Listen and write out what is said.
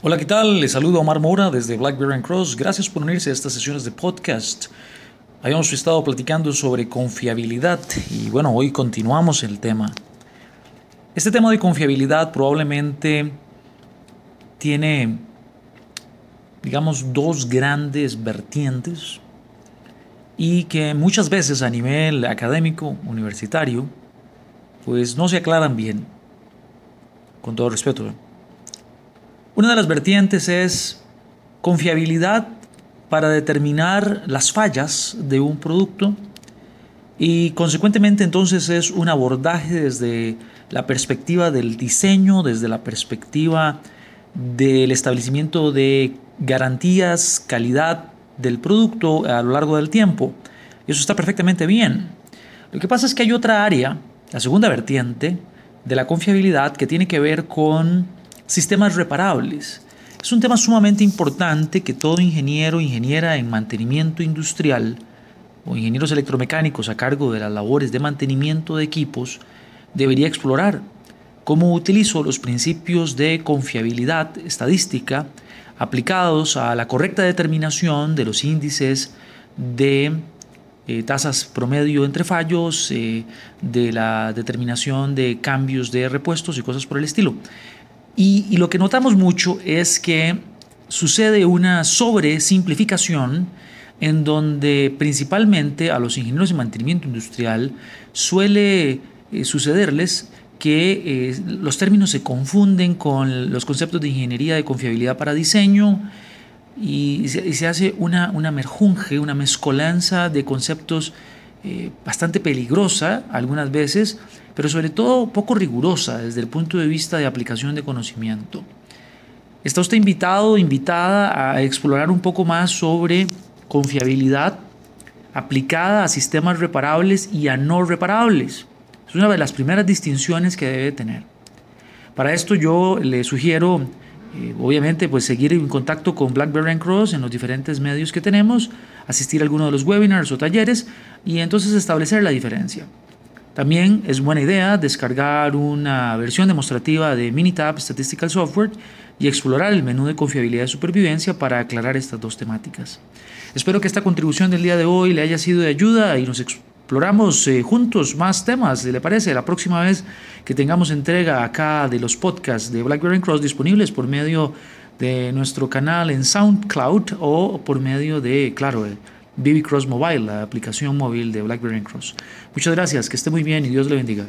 Hola, ¿qué tal? Les saludo a Omar Mora desde Blackberry Cross. Gracias por unirse a estas sesiones de podcast. Habíamos estado platicando sobre confiabilidad y bueno, hoy continuamos el tema. Este tema de confiabilidad probablemente tiene, digamos, dos grandes vertientes y que muchas veces a nivel académico, universitario, pues no se aclaran bien. Con todo respeto. ¿eh? Una de las vertientes es confiabilidad para determinar las fallas de un producto y consecuentemente entonces es un abordaje desde la perspectiva del diseño, desde la perspectiva del establecimiento de garantías, calidad del producto a lo largo del tiempo. Eso está perfectamente bien. Lo que pasa es que hay otra área, la segunda vertiente de la confiabilidad, que tiene que ver con Sistemas reparables. Es un tema sumamente importante que todo ingeniero, ingeniera en mantenimiento industrial o ingenieros electromecánicos a cargo de las labores de mantenimiento de equipos debería explorar. ¿Cómo utilizo los principios de confiabilidad estadística aplicados a la correcta determinación de los índices de eh, tasas promedio entre fallos, eh, de la determinación de cambios de repuestos y cosas por el estilo? Y, lo que notamos mucho es que sucede una sobresimplificación en donde principalmente a los ingenieros de mantenimiento industrial suele eh, sucederles que eh, los términos se confunden con los conceptos de ingeniería de confiabilidad para diseño y se, hace una, una merjunje, una mezcolanza de conceptos eh, bastante peligrosa algunas veces, pero sobre todo poco rigurosa desde el punto de vista de aplicación de conocimiento. Está usted invitado, invitada a explorar un poco más sobre confiabilidad aplicada a sistemas reparables y a no reparables. Es una de las primeras distinciones que debe tener. Para esto yo le sugiero eh, obviamente, pues seguir en contacto con BlackBerry Cross en los diferentes medios que tenemos, asistir a alguno de los webinars o talleres y entonces establecer la diferencia. También es buena idea descargar una versión demostrativa de Minitab Statistical Software y explorar el menú de confiabilidad y supervivencia para aclarar estas dos temáticas. Espero que esta contribución del día de hoy le haya sido de ayuda y nos exploramos eh, juntos más temas, ¿le parece? La próxima vez que tengamos entrega acá de los podcasts de BlackBerry Cross disponibles por medio de nuestro canal en SoundCloud o por medio de, claro, BB Cross Mobile, la aplicación móvil de BlackBerry Cross. Muchas gracias, que esté muy bien y Dios le bendiga.